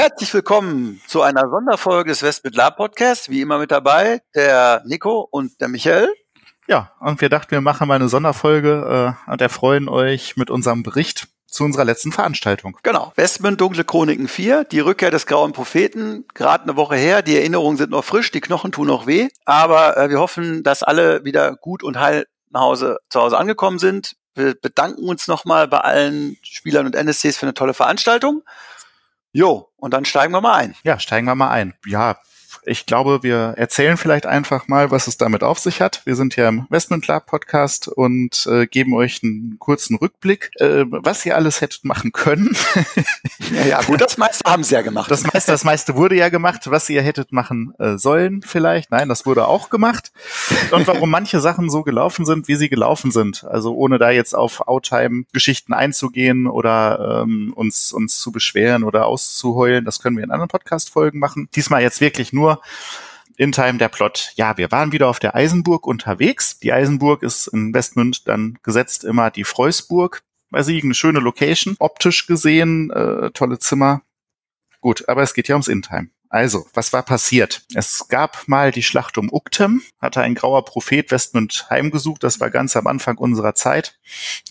Herzlich willkommen zu einer Sonderfolge des West mit Lab Podcast. Wie immer mit dabei der Nico und der Michael. Ja, und wir dachten, wir machen mal eine Sonderfolge äh, und erfreuen euch mit unserem Bericht zu unserer letzten Veranstaltung. Genau. Westmund Dunkle Chroniken 4, die Rückkehr des Grauen Propheten, gerade eine Woche her. Die Erinnerungen sind noch frisch, die Knochen tun noch weh. Aber äh, wir hoffen, dass alle wieder gut und heil nach Hause, zu Hause angekommen sind. Wir bedanken uns nochmal bei allen Spielern und NSCs für eine tolle Veranstaltung. Jo, und dann steigen wir mal ein. Ja, steigen wir mal ein. Ja, ich glaube, wir erzählen vielleicht einfach mal, was es damit auf sich hat. Wir sind ja im Investment Lab Podcast und äh, geben euch einen kurzen Rückblick, äh, was ihr alles hättet machen können. ja, ja, gut, das meiste haben sie ja gemacht. Das meiste, das meiste wurde ja gemacht, was ihr hättet machen äh, sollen vielleicht. Nein, das wurde auch gemacht. Und warum manche Sachen so gelaufen sind, wie sie gelaufen sind. Also ohne da jetzt auf Outtime-Geschichten einzugehen oder ähm, uns, uns zu beschweren oder auszuheulen, das können wir in anderen Podcast-Folgen machen. Diesmal jetzt wirklich nur in Time der Plot. Ja, wir waren wieder auf der Eisenburg unterwegs. Die Eisenburg ist in Westmünd dann gesetzt immer die Freusburg bei Siegen. Eine schöne Location. Optisch gesehen, äh, tolle Zimmer. Gut, aber es geht ja ums In-Time. Also, was war passiert? Es gab mal die Schlacht um Uktem, hatte ein grauer Prophet Westmund heimgesucht, das war ganz am Anfang unserer Zeit,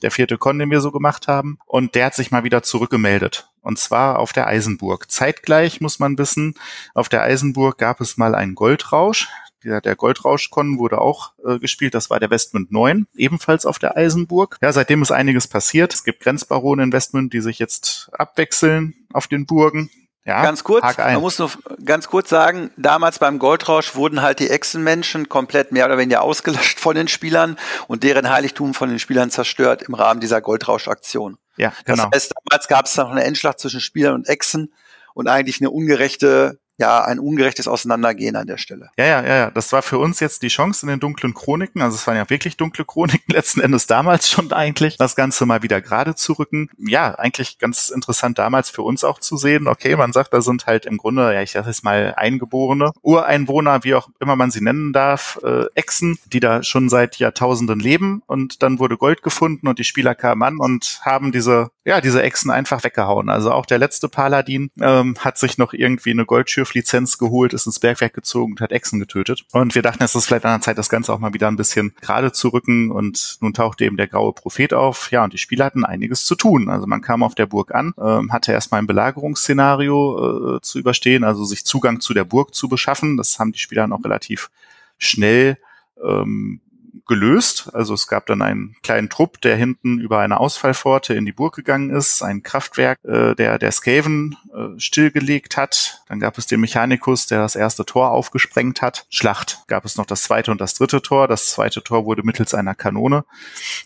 der vierte Con, den wir so gemacht haben, und der hat sich mal wieder zurückgemeldet. Und zwar auf der Eisenburg. Zeitgleich muss man wissen, auf der Eisenburg gab es mal einen Goldrausch. Der, Goldrausch-Con wurde auch äh, gespielt, das war der Westmund 9, ebenfalls auf der Eisenburg. Ja, seitdem ist einiges passiert. Es gibt Grenzbarone in Westmund, die sich jetzt abwechseln auf den Burgen. Ja, ganz kurz, man muss nur ganz kurz sagen, damals beim Goldrausch wurden halt die Echsenmenschen komplett mehr oder weniger ausgelöscht von den Spielern und deren Heiligtum von den Spielern zerstört im Rahmen dieser Goldrausch-Aktion. Ja, genau. Das heißt, damals gab es noch eine Endschlacht zwischen Spielern und Echsen und eigentlich eine ungerechte ja, ein ungerechtes Auseinandergehen an der Stelle. Ja, ja, ja. Das war für uns jetzt die Chance in den dunklen Chroniken. Also es waren ja wirklich dunkle Chroniken letzten Endes damals schon eigentlich, das Ganze mal wieder gerade zu rücken. Ja, eigentlich ganz interessant damals für uns auch zu sehen. Okay, man sagt, da sind halt im Grunde, ja, ich sag jetzt mal Eingeborene, Ureinwohner, wie auch immer man sie nennen darf, äh, Echsen, die da schon seit Jahrtausenden leben. Und dann wurde Gold gefunden und die Spieler kamen an und haben diese, ja, diese Echsen einfach weggehauen. Also auch der letzte Paladin ähm, hat sich noch irgendwie eine Goldschürfe Lizenz geholt, ist ins Bergwerk gezogen und hat Echsen getötet. Und wir dachten, es ist vielleicht an der Zeit, das Ganze auch mal wieder ein bisschen gerade zu rücken. Und nun tauchte eben der graue Prophet auf. Ja, und die Spieler hatten einiges zu tun. Also man kam auf der Burg an, ähm, hatte erstmal ein Belagerungsszenario äh, zu überstehen, also sich Zugang zu der Burg zu beschaffen. Das haben die Spieler auch relativ schnell ähm, gelöst. Also es gab dann einen kleinen Trupp, der hinten über eine Ausfallpforte in die Burg gegangen ist, ein Kraftwerk, äh, der der Skaven äh, stillgelegt hat. Dann gab es den Mechanikus, der das erste Tor aufgesprengt hat. Schlacht gab es noch das zweite und das dritte Tor. Das zweite Tor wurde mittels einer Kanone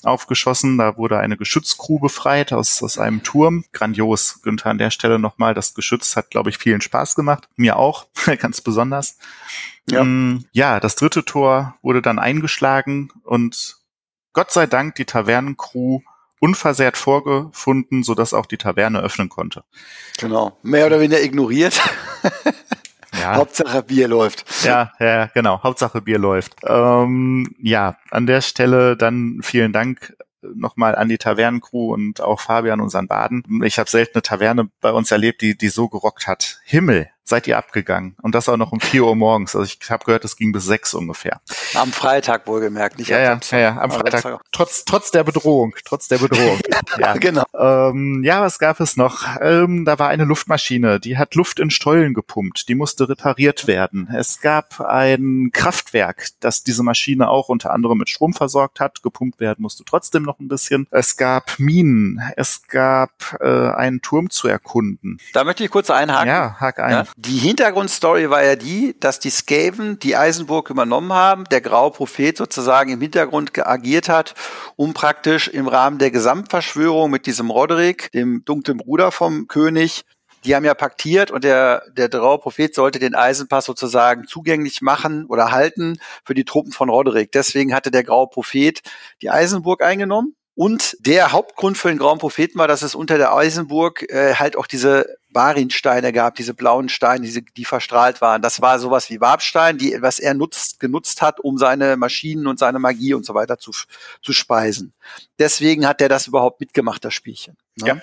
aufgeschossen. Da wurde eine Geschützcrew befreit aus, aus einem Turm. Grandios. Günther an der Stelle nochmal. Das Geschütz hat, glaube ich, vielen Spaß gemacht. Mir auch, ganz besonders. Ja. Mm, ja, das dritte Tor wurde dann eingeschlagen und Gott sei Dank die Tavernencrew unversehrt vorgefunden, sodass auch die Taverne öffnen konnte. Genau, mehr oder weniger ignoriert. Ja. Hauptsache Bier läuft. Ja, ja, genau. Hauptsache Bier läuft. Ähm, ja, an der Stelle dann vielen Dank nochmal an die Tavernencrew und auch Fabian, unseren Baden. Ich habe selten eine Taverne bei uns erlebt, die, die so gerockt hat. Himmel, seid ihr abgegangen. Und das auch noch um vier Uhr morgens. Also ich habe gehört, es ging bis sechs ungefähr. Am Freitag wohlgemerkt, nicht ja, am Samstag. Ja, ja, am Freitag. Trotz, trotz der Bedrohung, trotz der Bedrohung. ja, genau. Ähm, ja, was gab es noch? Ähm, da war eine Luftmaschine, die hat Luft in Stollen gepumpt. Die musste repariert werden. Es gab ein Kraftwerk, das diese Maschine auch unter anderem mit Strom versorgt hat. Gepumpt werden musste trotzdem noch ein bisschen. Es gab Minen. Es gab äh, einen Turm zu erkunden. Da möchte ich kurz einhaken. Ja, hak ein. Ja? Die Hintergrundstory war ja die, dass die Skaven die Eisenburg übernommen haben, der graue Prophet sozusagen im Hintergrund agiert hat, um praktisch im Rahmen der Gesamtverschwörung mit diesem Roderick, dem dunklen Bruder vom König, die haben ja paktiert und der, der Draue Prophet sollte den Eisenpass sozusagen zugänglich machen oder halten für die Truppen von Roderick. Deswegen hatte der Graue Prophet die Eisenburg eingenommen. Und der Hauptgrund für den Grauen Propheten war, dass es unter der Eisenburg äh, halt auch diese Barinsteine gab, diese blauen Steine, diese, die verstrahlt waren. Das war sowas wie Wabstein, die, was er nutzt, genutzt hat, um seine Maschinen und seine Magie und so weiter zu, zu speisen. Deswegen hat er das überhaupt mitgemacht, das Spielchen. Ne? Ja.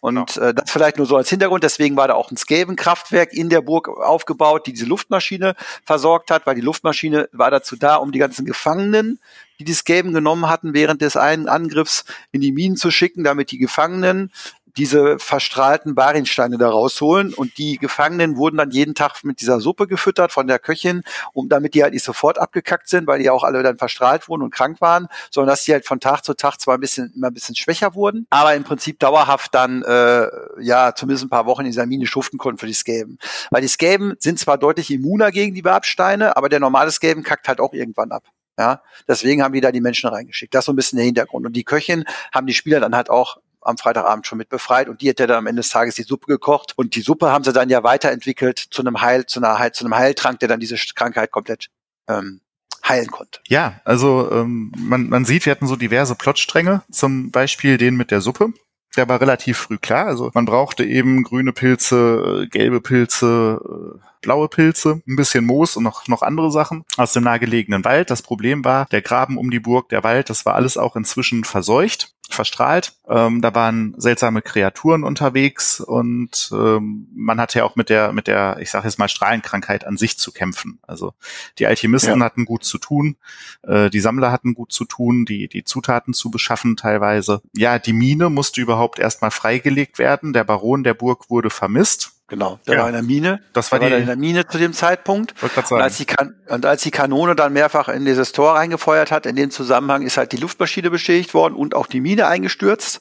Und genau. äh, das vielleicht nur so als Hintergrund. Deswegen war da auch ein Skaven-Kraftwerk in der Burg aufgebaut, die diese Luftmaschine versorgt hat, weil die Luftmaschine war dazu da, um die ganzen Gefangenen, die die Skaven genommen hatten, während des einen Angriffs in die Minen zu schicken, damit die Gefangenen diese verstrahlten Barinsteine da rausholen und die Gefangenen wurden dann jeden Tag mit dieser Suppe gefüttert von der Köchin, um damit die halt nicht sofort abgekackt sind, weil die auch alle dann verstrahlt wurden und krank waren, sondern dass die halt von Tag zu Tag zwar ein bisschen immer ein bisschen schwächer wurden, aber im Prinzip dauerhaft dann äh, ja zumindest ein paar Wochen in dieser Mine schuften konnten für die Skaven. Weil die Skaven sind zwar deutlich immuner gegen die Wabsteine, aber der normale Skaven kackt halt auch irgendwann ab. Ja, deswegen haben die da die Menschen reingeschickt. Das ist so ein bisschen der Hintergrund. Und die Köchin haben die Spieler dann halt auch am Freitagabend schon mit befreit und die hat ja dann am Ende des Tages die Suppe gekocht und die Suppe haben sie dann ja weiterentwickelt zu einem Heil, zu einer Heil, zu einem Heiltrank, der dann diese Krankheit komplett ähm, heilen konnte. Ja, also ähm, man, man sieht, wir hatten so diverse Plotstränge, zum Beispiel den mit der Suppe. Der war relativ früh klar. Also man brauchte eben grüne Pilze, äh, gelbe Pilze, äh, blaue Pilze, ein bisschen Moos und noch, noch andere Sachen aus dem nahegelegenen Wald. Das Problem war, der Graben um die Burg, der Wald, das war alles auch inzwischen verseucht verstrahlt. Ähm, da waren seltsame Kreaturen unterwegs und ähm, man hatte ja auch mit der, mit der, ich sage jetzt mal, Strahlenkrankheit an sich zu kämpfen. Also die Alchemisten ja. hatten gut zu tun, äh, die Sammler hatten gut zu tun, die, die Zutaten zu beschaffen teilweise. Ja, die Mine musste überhaupt erstmal freigelegt werden. Der Baron der Burg wurde vermisst. Genau, der ja. war in der Mine. Das war, der die, war in der Mine zu dem Zeitpunkt. Und als, die kan und als die Kanone dann mehrfach in dieses Tor reingefeuert hat, in dem Zusammenhang ist halt die Luftmaschine beschädigt worden und auch die Mine eingestürzt.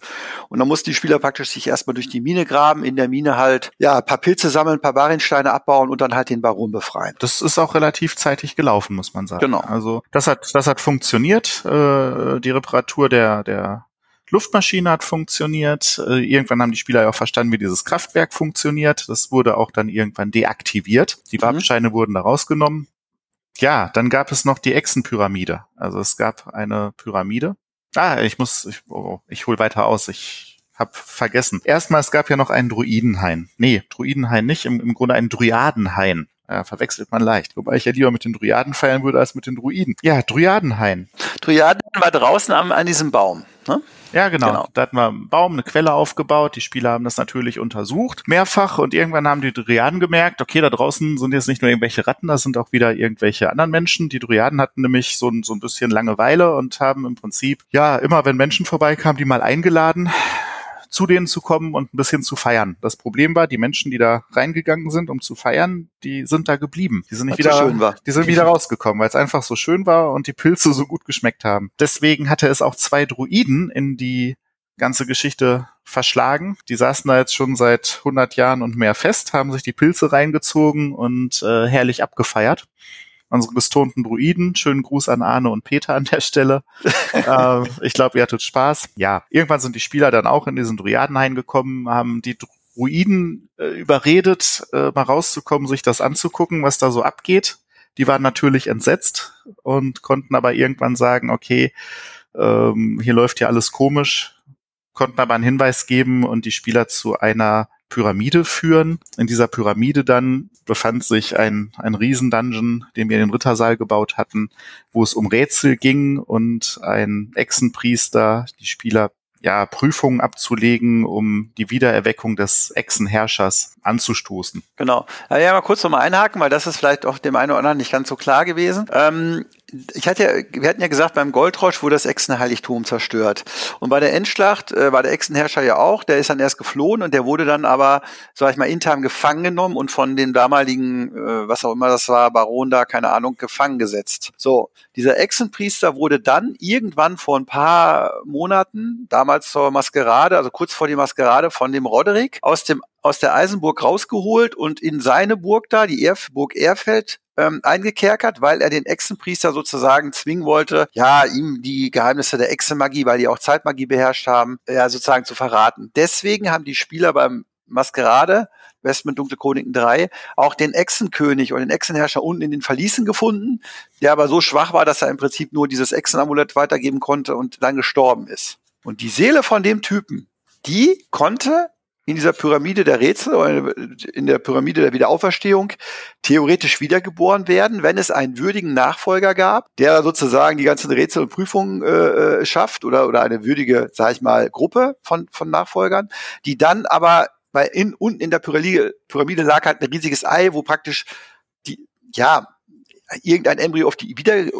Und dann mussten die Spieler praktisch sich erstmal durch die Mine graben, in der Mine halt ja ein paar Pilze sammeln, ein paar Barinsteine abbauen und dann halt den Baron befreien. Das ist auch relativ zeitig gelaufen, muss man sagen. Genau. Also das hat das hat funktioniert. Äh, die Reparatur der der Luftmaschine hat funktioniert. Äh, irgendwann haben die Spieler ja auch verstanden, wie dieses Kraftwerk funktioniert. Das wurde auch dann irgendwann deaktiviert. Die mhm. Wabsteine wurden da rausgenommen. Ja, dann gab es noch die Echsenpyramide. Also es gab eine Pyramide. Ah, ich muss, ich, oh, ich hol weiter aus. Ich hab vergessen. Erstmal, es gab ja noch einen Druidenhain. Nee, Druidenhain nicht, im, im Grunde einen Dryadenhain. Ja, verwechselt man leicht. Wobei ich ja lieber mit den Dryaden feiern würde als mit den Druiden. Ja, Dryadenhain. Dryaden war draußen am, an diesem Baum. Ne? Ja, genau. genau. Da hatten wir einen Baum, eine Quelle aufgebaut. Die Spieler haben das natürlich untersucht, mehrfach. Und irgendwann haben die Dryaden gemerkt, okay, da draußen sind jetzt nicht nur irgendwelche Ratten, da sind auch wieder irgendwelche anderen Menschen. Die Dryaden hatten nämlich so, so ein bisschen Langeweile und haben im Prinzip, ja, immer wenn Menschen vorbeikamen, die mal eingeladen, zu denen zu kommen und ein bisschen zu feiern. Das Problem war, die Menschen, die da reingegangen sind, um zu feiern, die sind da geblieben. Die sind nicht wieder, so die sind wieder rausgekommen, weil es einfach so schön war und die Pilze so gut geschmeckt haben. Deswegen hatte es auch zwei Druiden in die ganze Geschichte verschlagen. Die saßen da jetzt schon seit 100 Jahren und mehr fest, haben sich die Pilze reingezogen und äh, herrlich abgefeiert unsere gestonten Druiden. Schönen Gruß an Arne und Peter an der Stelle. äh, ich glaube, ihr hattet Spaß. Ja, irgendwann sind die Spieler dann auch in diesen Dryadenhain gekommen, haben die Druiden äh, überredet, äh, mal rauszukommen, sich das anzugucken, was da so abgeht. Die waren natürlich entsetzt und konnten aber irgendwann sagen, okay, ähm, hier läuft ja alles komisch, konnten aber einen Hinweis geben und die Spieler zu einer Pyramide führen. In dieser Pyramide dann befand sich ein, ein Riesendungeon, den wir in den Rittersaal gebaut hatten, wo es um Rätsel ging und ein Echsenpriester die Spieler ja, Prüfungen abzulegen, um die Wiedererweckung des Echsenherrschers anzustoßen. Genau. Ja, mal kurz nochmal einhaken, weil das ist vielleicht auch dem einen oder anderen nicht ganz so klar gewesen. Ähm, ich hatte ja, wir hatten ja gesagt, beim Goldrosch wurde das Echsenheiligtum zerstört. Und bei der Endschlacht äh, war der Echsenherrscher ja auch, der ist dann erst geflohen und der wurde dann aber, sag ich mal, intern gefangen genommen und von den damaligen, äh, was auch immer das war, Baron da, keine Ahnung, gefangen gesetzt. So, dieser Echsenpriester wurde dann irgendwann vor ein paar Monaten, damals zur Maskerade, also kurz vor die Maskerade von dem Roderick, aus dem aus der Eisenburg rausgeholt und in seine Burg da, die Erf Burg Erfeld, ähm, eingekerkert, weil er den Echsenpriester sozusagen zwingen wollte, ja, ihm die Geheimnisse der Echsenmagie, weil die auch Zeitmagie beherrscht haben, ja, sozusagen zu verraten. Deswegen haben die Spieler beim Maskerade, Westment Dunkle Chroniken 3, auch den Echsenkönig und den Echsenherrscher unten in den Verließen gefunden, der aber so schwach war, dass er im Prinzip nur dieses Echsenamulett weitergeben konnte und dann gestorben ist. Und die Seele von dem Typen, die konnte in dieser Pyramide der Rätsel oder in der Pyramide der Wiederauferstehung theoretisch wiedergeboren werden, wenn es einen würdigen Nachfolger gab, der sozusagen die ganzen Rätsel und Prüfungen äh, äh schafft oder, oder eine würdige, sag ich mal, Gruppe von, von Nachfolgern, die dann aber, weil in, unten in der Pyramide, Pyramide lag halt ein riesiges Ei, wo praktisch die, ja, irgendein Embryo auf die Wieder äh,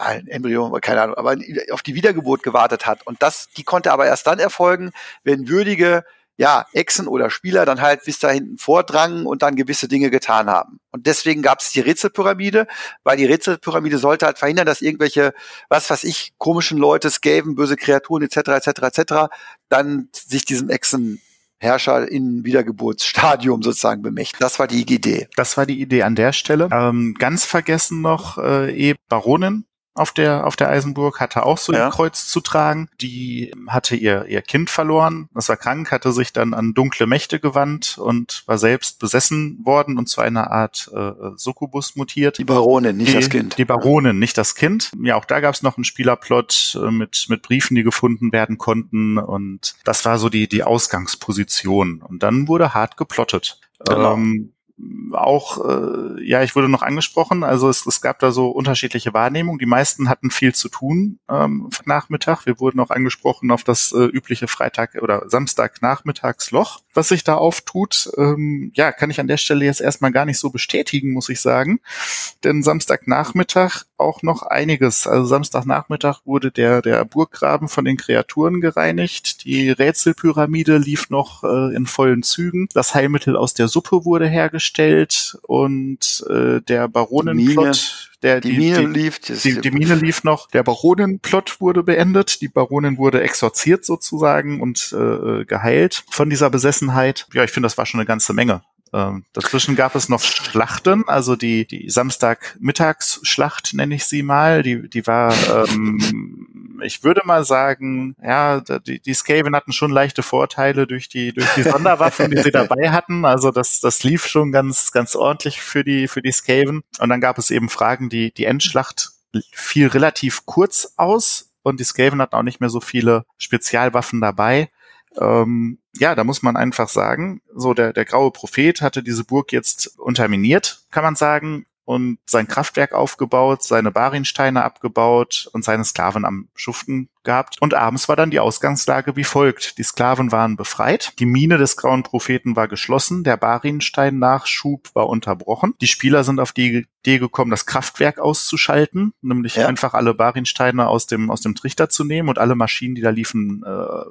ein Embryo, keine Ahnung, aber auf die Wiedergeburt gewartet hat. Und das, die konnte aber erst dann erfolgen, wenn würdige ja, Echsen oder Spieler dann halt bis da hinten vordrangen und dann gewisse Dinge getan haben. Und deswegen gab es die Rätselpyramide, weil die Rätselpyramide sollte halt verhindern, dass irgendwelche, was weiß ich, komischen Leute, Skaven, böse Kreaturen etc. etc. etc. dann sich diesem Echsen Herrscher in Wiedergeburtsstadium sozusagen bemächtigen. Das war die Idee. Das war die Idee an der Stelle. Ähm, ganz vergessen noch äh, eh Baronin auf der, auf der Eisenburg, hatte auch so ja. ein Kreuz zu tragen. Die hatte ihr, ihr Kind verloren, das war krank, hatte sich dann an dunkle Mächte gewandt und war selbst besessen worden und zu einer Art äh, Succubus mutiert. Die Baronin, nicht die, das Kind. Die Baronin, nicht das Kind. Ja, auch da gab es noch einen Spielerplot äh, mit, mit Briefen, die gefunden werden konnten und das war so die, die Ausgangsposition. Und dann wurde hart geplottet. Genau. Ähm, auch, äh, ja, ich wurde noch angesprochen, also es, es gab da so unterschiedliche Wahrnehmungen. Die meisten hatten viel zu tun ähm, Nachmittag. Wir wurden auch angesprochen auf das äh, übliche Freitag- oder Samstagnachmittagsloch, was sich da auftut. Ähm, ja, kann ich an der Stelle jetzt erstmal gar nicht so bestätigen, muss ich sagen. Denn Samstagnachmittag auch noch einiges. Also Samstagnachmittag wurde der, der Burggraben von den Kreaturen gereinigt. Die Rätselpyramide lief noch äh, in vollen Zügen. Das Heilmittel aus der Suppe wurde hergestellt und äh, der Baronenplot, der die, die Mine die, lief, die, die Mine lief noch. Der Baronenplot wurde beendet. Die Baronin wurde exorziert sozusagen und äh, geheilt von dieser Besessenheit. Ja, ich finde, das war schon eine ganze Menge. Ähm, dazwischen gab es noch Schlachten, also die, die Samstagmittagsschlacht nenne ich sie mal. Die, die war, ähm, ich würde mal sagen, ja, die, die Skaven hatten schon leichte Vorteile durch die, durch die Sonderwaffen, die sie dabei hatten. Also das, das lief schon ganz, ganz ordentlich für die, für die Skaven. Und dann gab es eben Fragen, die, die Endschlacht fiel relativ kurz aus und die Skaven hatten auch nicht mehr so viele Spezialwaffen dabei. Ähm, ja, da muss man einfach sagen, so der, der graue Prophet hatte diese Burg jetzt unterminiert, kann man sagen, und sein Kraftwerk aufgebaut, seine Barinsteine abgebaut und seine Sklaven am Schuften gehabt. Und abends war dann die Ausgangslage wie folgt. Die Sklaven waren befreit, die Mine des grauen Propheten war geschlossen, der Barinstein-Nachschub war unterbrochen. Die Spieler sind auf die Idee gekommen, das Kraftwerk auszuschalten, nämlich ja. einfach alle Barinsteine aus dem, aus dem Trichter zu nehmen und alle Maschinen, die da liefen, äh,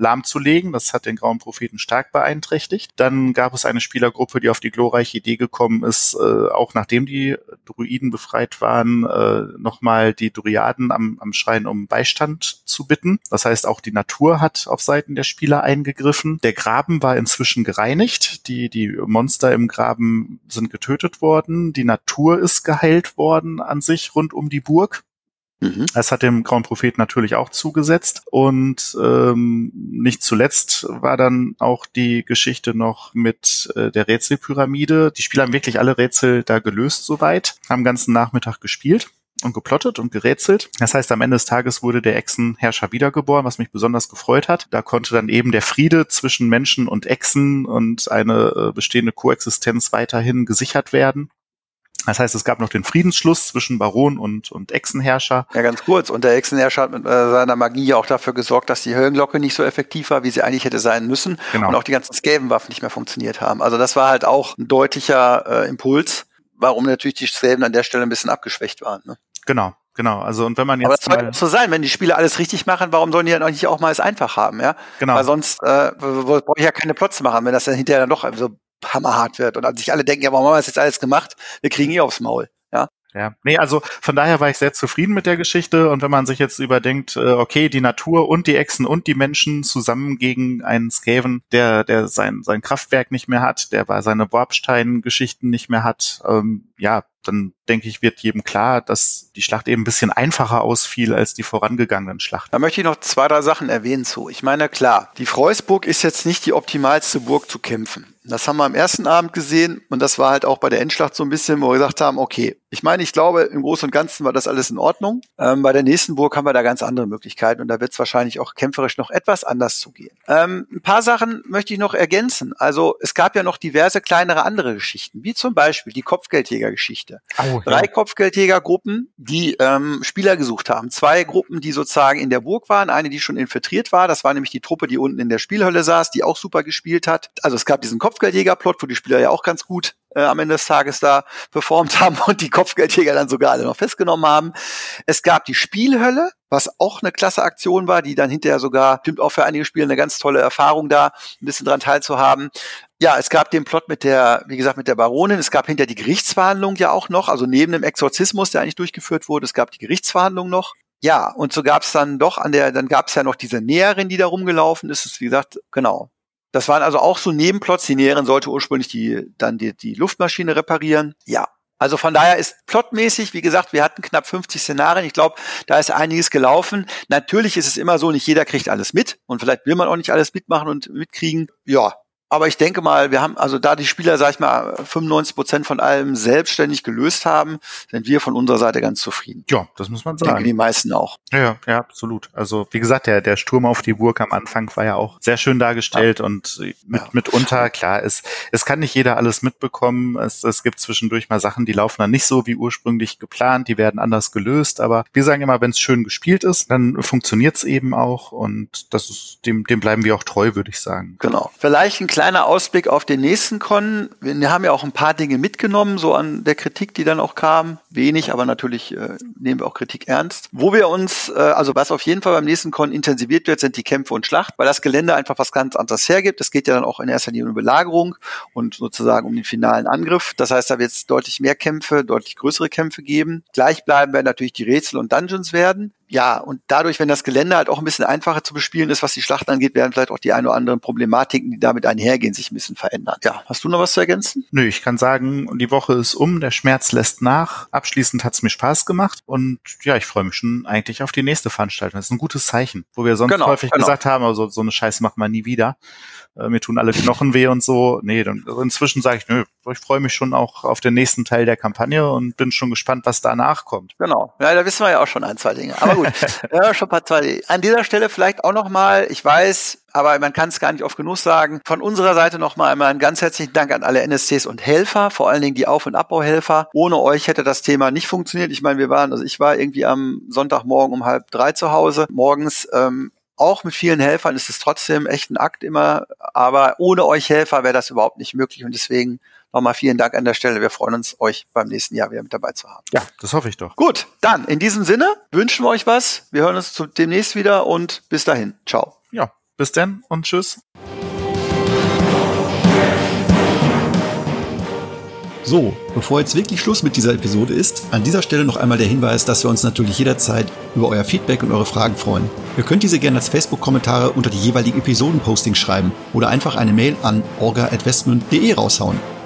lahmzulegen. Das hat den Grauen Propheten stark beeinträchtigt. Dann gab es eine Spielergruppe, die auf die glorreiche Idee gekommen ist, äh, auch nachdem die Druiden befreit waren, äh, nochmal die Duriaden am, am Schrein um Beistand zu bitten. Das heißt, auch die Natur hat auf Seiten der Spieler eingegriffen. Der Graben war inzwischen gereinigt. Die, die Monster im Graben sind getötet worden. Die Natur ist geheilt worden an sich rund um die Burg. Mhm. Das hat dem Grauen Prophet natürlich auch zugesetzt. Und ähm, nicht zuletzt war dann auch die Geschichte noch mit äh, der Rätselpyramide. Die Spieler haben wirklich alle Rätsel da gelöst soweit, haben ganzen Nachmittag gespielt und geplottet und gerätselt. Das heißt, am Ende des Tages wurde der Echsenherrscher wiedergeboren, was mich besonders gefreut hat. Da konnte dann eben der Friede zwischen Menschen und Echsen und eine äh, bestehende Koexistenz weiterhin gesichert werden. Das heißt, es gab noch den Friedensschluss zwischen Baron und, und Echsenherrscher. Ja, ganz kurz. Und der Echsenherrscher hat mit äh, seiner Magie auch dafür gesorgt, dass die Höllenglocke nicht so effektiv war, wie sie eigentlich hätte sein müssen. Genau. Und auch die ganzen Skavenwaffen nicht mehr funktioniert haben. Also das war halt auch ein deutlicher äh, Impuls, warum natürlich die Skaven an der Stelle ein bisschen abgeschwächt waren. Ne? Genau. Genau, also und wenn man jetzt. Aber das sollte so sein, wenn die Spieler alles richtig machen, warum sollen die dann nicht auch mal es einfach haben, ja? Genau. Weil sonst äh, brauche ich ja keine Plots machen, wenn das dann hinterher dann doch so hammerhart wird und sich alle denken, ja, warum haben wir das jetzt alles gemacht? Wir kriegen eh aufs Maul. Ja. Ja, nee, also von daher war ich sehr zufrieden mit der Geschichte und wenn man sich jetzt überdenkt, äh, okay, die Natur und die Echsen und die Menschen zusammen gegen einen Skaven, der der sein sein Kraftwerk nicht mehr hat, der bei seine Warpstein-Geschichten nicht mehr hat, ähm, ja, dann denke ich, wird jedem klar, dass die Schlacht eben ein bisschen einfacher ausfiel als die vorangegangenen Schlachten. Da möchte ich noch zwei, drei Sachen erwähnen zu. Ich meine, klar, die Freusburg ist jetzt nicht die optimalste Burg zu kämpfen. Das haben wir am ersten Abend gesehen und das war halt auch bei der Endschlacht so ein bisschen, wo wir gesagt haben, okay, ich meine, ich glaube, im Großen und Ganzen war das alles in Ordnung. Ähm, bei der nächsten Burg haben wir da ganz andere Möglichkeiten und da wird es wahrscheinlich auch kämpferisch noch etwas anders zugehen. Ähm, ein paar Sachen möchte ich noch ergänzen. Also es gab ja noch diverse kleinere andere Geschichten, wie zum Beispiel die Kopfgeldjägergeschichte. Oh, Drei Kopfgeldjägergruppen, die ähm, Spieler gesucht haben. Zwei Gruppen, die sozusagen in der Burg waren, eine, die schon infiltriert war. Das war nämlich die Truppe, die unten in der Spielhölle saß, die auch super gespielt hat. Also es gab diesen Kopfgeldjäger-Plot, wo die Spieler ja auch ganz gut äh, am Ende des Tages da performt haben und die Kopfgeldjäger dann sogar alle noch festgenommen haben. Es gab die Spielhölle, was auch eine klasse Aktion war, die dann hinterher sogar, stimmt auch für einige Spiele eine ganz tolle Erfahrung da, ein bisschen dran teilzuhaben. Ja, es gab den Plot mit der, wie gesagt, mit der Baronin. Es gab hinter die Gerichtsverhandlung ja auch noch, also neben dem Exorzismus, der eigentlich durchgeführt wurde, es gab die Gerichtsverhandlung noch. Ja, und so gab es dann doch an der, dann gab es ja noch diese Näherin, die da rumgelaufen ist. ist wie gesagt, genau, das waren also auch so Nebenplots. Die Näherin sollte ursprünglich die, dann die, die Luftmaschine reparieren. Ja. Also von daher ist plotmäßig, wie gesagt, wir hatten knapp 50 Szenarien. Ich glaube, da ist einiges gelaufen. Natürlich ist es immer so, nicht jeder kriegt alles mit und vielleicht will man auch nicht alles mitmachen und mitkriegen. Ja, aber ich denke mal, wir haben, also da die Spieler, sag ich mal, 95 Prozent von allem selbstständig gelöst haben, sind wir von unserer Seite ganz zufrieden. Ja, das muss man sagen. Ich denke, die meisten auch. Ja, ja, absolut. Also, wie gesagt, der, der Sturm auf die Burg am Anfang war ja auch sehr schön dargestellt ja. und mit, ja. mitunter, klar, es, es kann nicht jeder alles mitbekommen. Es, es gibt zwischendurch mal Sachen, die laufen dann nicht so wie ursprünglich geplant, die werden anders gelöst, aber wir sagen immer, wenn es schön gespielt ist, dann funktioniert es eben auch und das ist, dem, dem bleiben wir auch treu, würde ich sagen. Genau. Vielleicht ein kleiner Ausblick auf den nächsten Con. Wir haben ja auch ein paar Dinge mitgenommen, so an der Kritik, die dann auch kam. Wenig, aber natürlich äh, nehmen wir auch Kritik ernst. Wo wir uns, äh, also was auf jeden Fall beim nächsten Con intensiviert wird, sind die Kämpfe und Schlacht, weil das Gelände einfach was ganz anderes hergibt. Es geht ja dann auch in erster Linie um Belagerung und sozusagen um den finalen Angriff. Das heißt, da wird es deutlich mehr Kämpfe, deutlich größere Kämpfe geben. Gleich bleiben werden natürlich die Rätsel und Dungeons werden ja, und dadurch, wenn das Gelände halt auch ein bisschen einfacher zu bespielen ist, was die Schlacht angeht, werden vielleicht auch die ein oder anderen Problematiken, die damit einhergehen, sich ein bisschen verändern. Ja, hast du noch was zu ergänzen? Nö, ich kann sagen, die Woche ist um, der Schmerz lässt nach. Abschließend hat's mir Spaß gemacht und ja, ich freue mich schon eigentlich auf die nächste Veranstaltung. Das ist ein gutes Zeichen, wo wir sonst genau, häufig genau. gesagt haben, also so eine Scheiße macht man nie wieder. Äh, mir tun alle Knochen weh und so. Nee, dann, also inzwischen sage ich, nö, ich freue mich schon auch auf den nächsten Teil der Kampagne und bin schon gespannt, was danach kommt. Genau. Ja, da wissen wir ja auch schon ein, zwei Dinge. Aber gut, ja, schon ein paar zwei. An dieser Stelle vielleicht auch nochmal, ich weiß, aber man kann es gar nicht oft genug sagen. Von unserer Seite nochmal einmal einen ganz herzlichen Dank an alle NSCs und Helfer, vor allen Dingen die Auf- und Abbauhelfer. Ohne euch hätte das Thema nicht funktioniert. Ich meine, wir waren, also ich war irgendwie am Sonntagmorgen um halb drei zu Hause morgens. Ähm, auch mit vielen Helfern ist es trotzdem echt ein Akt immer, aber ohne euch Helfer wäre das überhaupt nicht möglich und deswegen nochmal vielen Dank an der Stelle. Wir freuen uns, euch beim nächsten Jahr wieder mit dabei zu haben. Ja, das hoffe ich doch. Gut, dann in diesem Sinne wünschen wir euch was. Wir hören uns demnächst wieder und bis dahin. Ciao. Ja, bis dann und tschüss. So, bevor jetzt wirklich Schluss mit dieser Episode ist, an dieser Stelle noch einmal der Hinweis, dass wir uns natürlich jederzeit über euer Feedback und eure Fragen freuen. Ihr könnt diese gerne als Facebook-Kommentare unter die jeweiligen Episoden-Postings schreiben oder einfach eine Mail an orga.westmund.de raushauen.